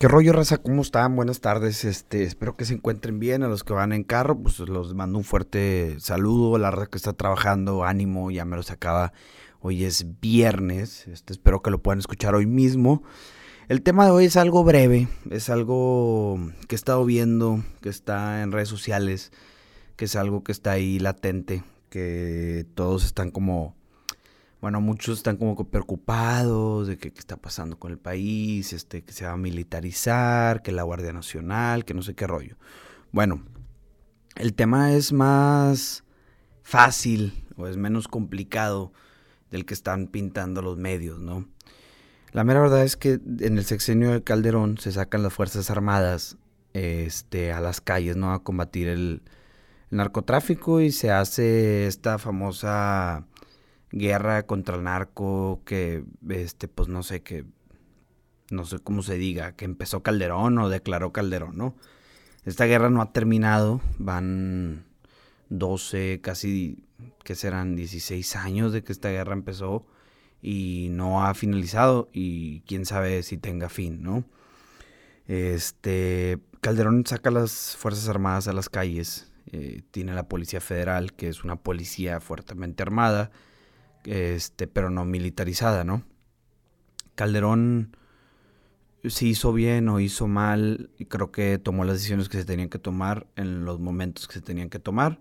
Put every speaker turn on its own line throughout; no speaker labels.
¿Qué rollo, raza? ¿Cómo están? Buenas tardes. Este, espero que se encuentren bien. A los que van en carro, pues los mando un fuerte saludo. La raza que está trabajando, ánimo, ya me los acaba. Hoy es viernes. Este, espero que lo puedan escuchar hoy mismo. El tema de hoy es algo breve, es algo que he estado viendo, que está en redes sociales, que es algo que está ahí latente, que todos están como bueno, muchos están como preocupados de qué está pasando con el país, este, que se va a militarizar, que la Guardia Nacional, que no sé qué rollo. Bueno, el tema es más fácil o es menos complicado del que están pintando los medios, ¿no? La mera verdad es que en el sexenio de Calderón se sacan las Fuerzas Armadas este, a las calles, ¿no? A combatir el narcotráfico y se hace esta famosa guerra contra el narco que, este, pues no sé, que, no sé cómo se diga, que empezó Calderón o declaró Calderón, ¿no? Esta guerra no ha terminado, van 12, casi, ¿qué serán? 16 años de que esta guerra empezó y no ha finalizado y quién sabe si tenga fin, ¿no? Este, Calderón saca las Fuerzas Armadas a las calles, eh, tiene la Policía Federal, que es una policía fuertemente armada, este, pero no militarizada, ¿no? Calderón si hizo bien o hizo mal, creo que tomó las decisiones que se tenían que tomar en los momentos que se tenían que tomar.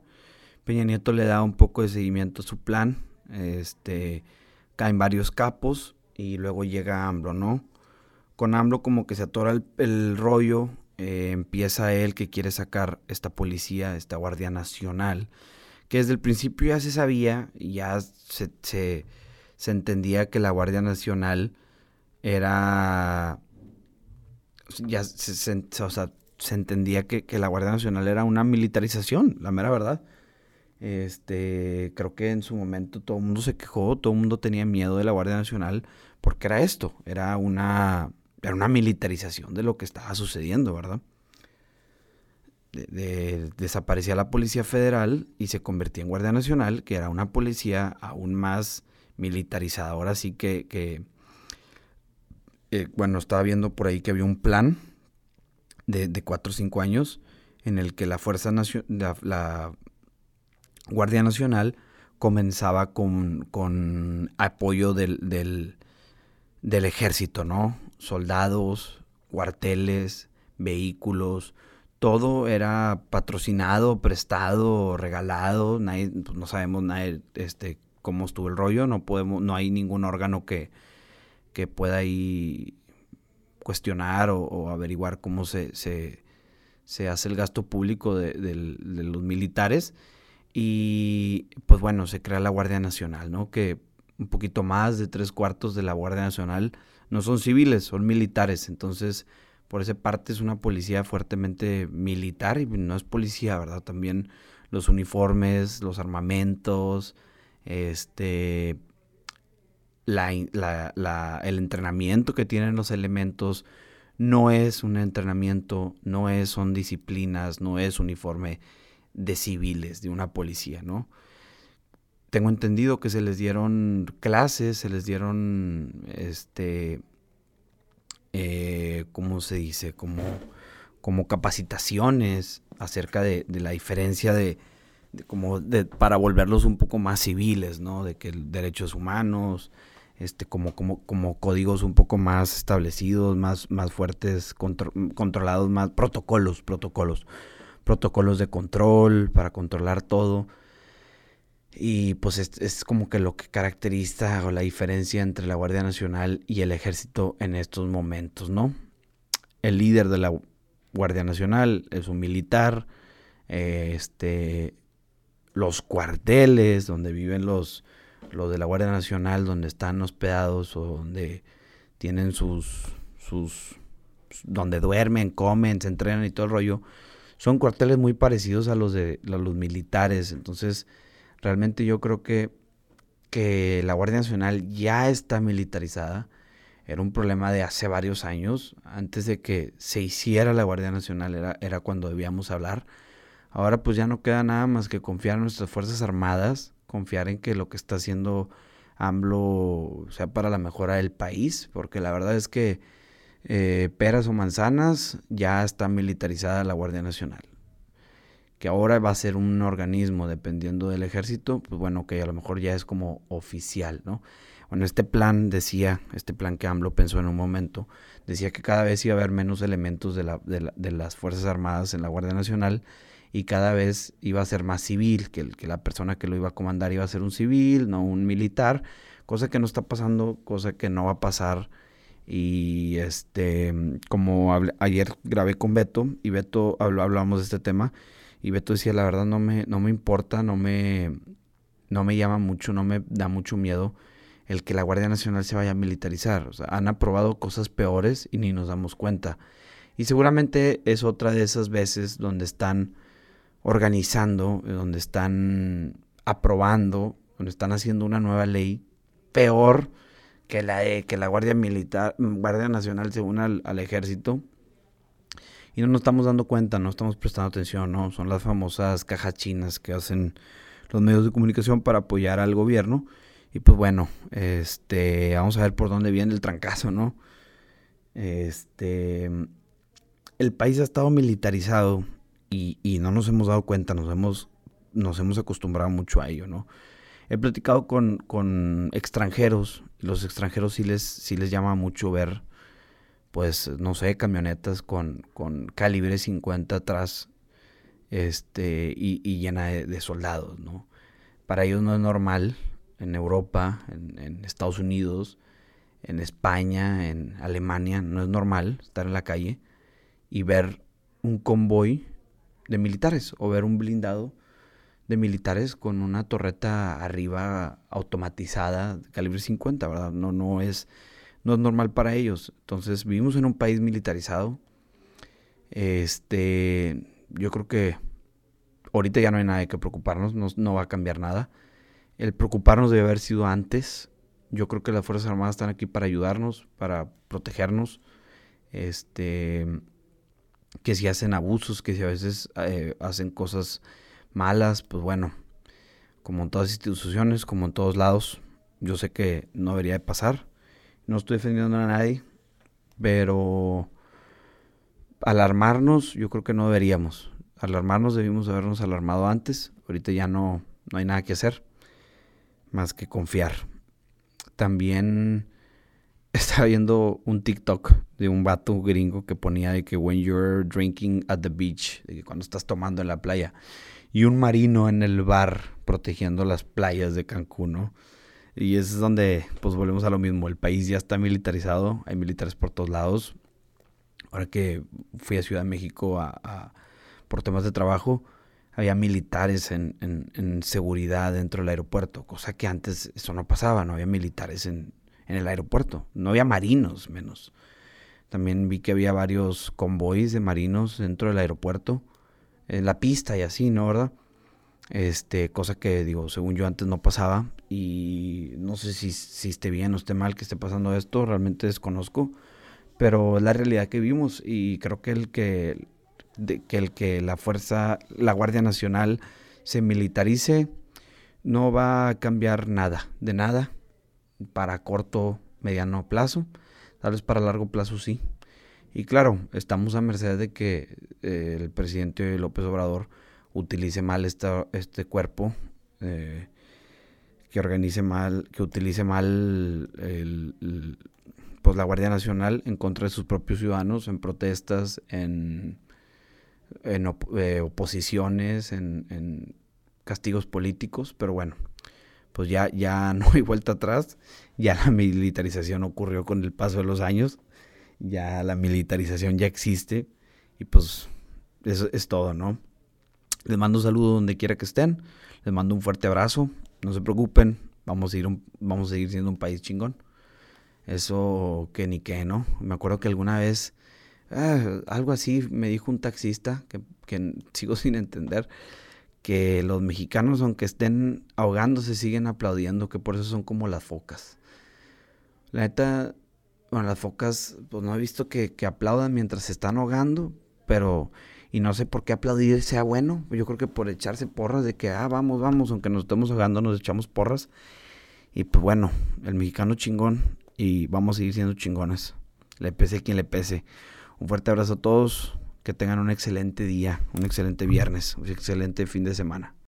Peña Nieto le da un poco de seguimiento a su plan, este, caen varios capos y luego llega AMLO, ¿no? Con AMLO como que se atora el, rollo, eh, empieza él que quiere sacar esta policía, esta Guardia Nacional, que desde el principio ya se sabía ya se, se, entendía que la Guardia Nacional era ya se, se entendía que, que, la Guardia Nacional era una militarización, la mera verdad. Este, creo que en su momento todo el mundo se quejó, todo el mundo tenía miedo de la Guardia Nacional porque era esto, era una, era una militarización de lo que estaba sucediendo, ¿verdad? Desaparecía la Policía Federal y se convertía en Guardia Nacional, que era una policía aún más militarizada. Ahora sí que, eh, bueno, estaba viendo por ahí que había un plan de, de cuatro o cinco años en el que la Fuerza Nacional, la, Guardia Nacional comenzaba con, con apoyo del, del, del ejército, ¿no? Soldados, cuarteles, vehículos, todo era patrocinado, prestado, regalado, nadie, pues no sabemos nadie, este, cómo estuvo el rollo, no podemos, no hay ningún órgano que, que pueda ahí cuestionar o, averiguar cómo se, se, hace el gasto público de, de, los militares. Y pues bueno, se crea la Guardia Nacional, ¿no? Que un poquito más de tres cuartos de la Guardia Nacional no son civiles, son militares. Entonces, por esa parte es una policía fuertemente militar y no es policía, ¿verdad? También los uniformes, los armamentos, este, la, el entrenamiento que tienen los elementos no es un entrenamiento, no es, son disciplinas, no es uniforme de civiles, de una policía, ¿no? Tengo entendido que se les dieron clases, se les dieron este, eh, ¿cómo se dice? Como, como capacitaciones acerca de, la diferencia de, como de, para volverlos un poco más civiles, ¿no? De que derechos humanos, este, como, como, como códigos un poco más establecidos, más, más fuertes, controlados, más protocolos, protocolos, protocolos de control para controlar todo. Y pues es, como que lo que caracteriza o la diferencia entre la Guardia Nacional y el ejército en estos momentos, ¿no? El líder de la Guardia Nacional es un militar, este, los cuarteles donde viven los, los de la Guardia Nacional, donde están hospedados o donde tienen sus, sus, donde duermen, comen, se entrenan y todo el rollo, son cuarteles muy parecidos a los de a los militares, entonces Realmente yo creo que, que la Guardia Nacional ya está militarizada. Era un problema de hace varios años. Antes de que se hiciera la Guardia Nacional era, era cuando debíamos hablar. Ahora pues ya no queda nada más que confiar en nuestras Fuerzas Armadas, confiar en que lo que está haciendo AMLO sea para la mejora del país, porque la verdad es que eh, peras o manzanas, ya está militarizada la Guardia Nacional. Que ahora va a ser un organismo dependiendo del ejército, pues bueno, que a lo mejor ya es como oficial, ¿no? Bueno, este plan decía, este plan que AMLO pensó en un momento, decía que cada vez iba a haber menos elementos de, la, de, las Fuerzas Armadas en la Guardia Nacional y cada vez iba a ser más civil, que, que la persona que lo iba a comandar iba a ser un civil, no un militar, cosa que no está pasando, cosa que no va a pasar. Y este, como ayer grabé con Beto y Beto habló, hablamos de este tema y Beto decía, la verdad no me, no me importa, no me, no me llama mucho, no me da mucho miedo el que la Guardia Nacional se vaya a militarizar. O sea, han aprobado cosas peores y ni nos damos cuenta. Y seguramente es otra de esas veces donde están organizando, donde están aprobando, donde están haciendo una nueva ley peor que la que la Guardia Militar, Guardia Nacional se una al, ejército. Y no nos estamos dando cuenta, no estamos prestando atención, ¿no? Son las famosas cajas chinas que hacen los medios de comunicación para apoyar al gobierno y pues bueno, este, vamos a ver por dónde viene el trancazo, ¿no? Este, el país ha estado militarizado y, y no nos hemos dado cuenta, nos hemos, nos hemos acostumbrado mucho a ello, ¿no? He platicado con, con extranjeros los extranjeros sí les, sí les llama mucho ver, pues, no sé, camionetas con, con calibre 50 atrás este, y, llena de, soldados, ¿no? Para ellos no es normal en Europa, en, Estados Unidos, en España, en Alemania, no es normal estar en la calle y ver un convoy de militares o ver un blindado de militares con una torreta arriba automatizada calibre 50, ¿verdad? No, no, es, no es normal para ellos. Entonces vivimos en un país militarizado. Este, yo creo que ahorita ya no hay nada de que preocuparnos, no, no va a cambiar nada. El preocuparnos debe haber sido antes. Yo creo que las Fuerzas Armadas están aquí para ayudarnos, para protegernos. Este, que si hacen abusos, que si a veces eh, hacen cosas malas, pues bueno, como en todas instituciones, como en todos lados, yo sé que no debería de pasar. No estoy defendiendo a nadie, pero alarmarnos, yo creo que no deberíamos. Alarmarnos debimos habernos alarmado antes. Ahorita ya no, no hay nada que hacer más que confiar. También estaba viendo un TikTok de un vato gringo que ponía de que when you're drinking at the beach, de que cuando estás tomando en la playa, y un marino en el bar protegiendo las playas de Cancún, ¿no? Y es donde, pues volvemos a lo mismo, el país ya está militarizado, hay militares por todos lados. Ahora que fui a Ciudad de México a, por temas de trabajo, había militares en, en, seguridad dentro del aeropuerto, cosa que antes eso no pasaba, no había militares en, en el aeropuerto, no había marinos menos. También vi que había varios convoys de marinos dentro del aeropuerto, en la pista y así, ¿no? ¿Verdad? Este, cosa que digo, según yo antes no pasaba y no sé si, si esté bien o esté mal que esté pasando esto, realmente desconozco, pero es la realidad que vimos y creo que el que de que el que la fuerza, la Guardia Nacional se militarice no va a cambiar nada, de nada, para corto, mediano plazo, tal vez para largo plazo sí. Y claro, estamos a merced de que eh, el presidente López Obrador utilice mal este cuerpo, eh, que organice mal, que utilice mal pues la Guardia Nacional en contra de sus propios ciudadanos, en protestas, en en eh, oposiciones, en, castigos políticos, pero bueno, pues ya, ya no hay vuelta atrás, ya la militarización ocurrió con el paso de los años, ya la militarización ya existe y pues eso es todo, ¿no? Les mando un saludo donde quiera que estén, les mando un fuerte abrazo, no se preocupen, vamos a, ir vamos a seguir siendo un país chingón. Eso que ni qué, ¿no? Me acuerdo que alguna vez Ah, algo así me dijo un taxista que, sigo sin entender que los mexicanos aunque estén ahogándose siguen aplaudiendo que por eso son como las focas la neta bueno las focas pues no he visto que, aplaudan mientras se están ahogando pero y no sé por qué aplaudir sea bueno yo creo que por echarse porras de que ah vamos vamos aunque nos estemos ahogando nos echamos porras y pues bueno el mexicano chingón y vamos a seguir siendo chingones le pese quien le pese. Un fuerte abrazo a todos, que tengan un excelente día, un excelente viernes, un excelente fin de semana.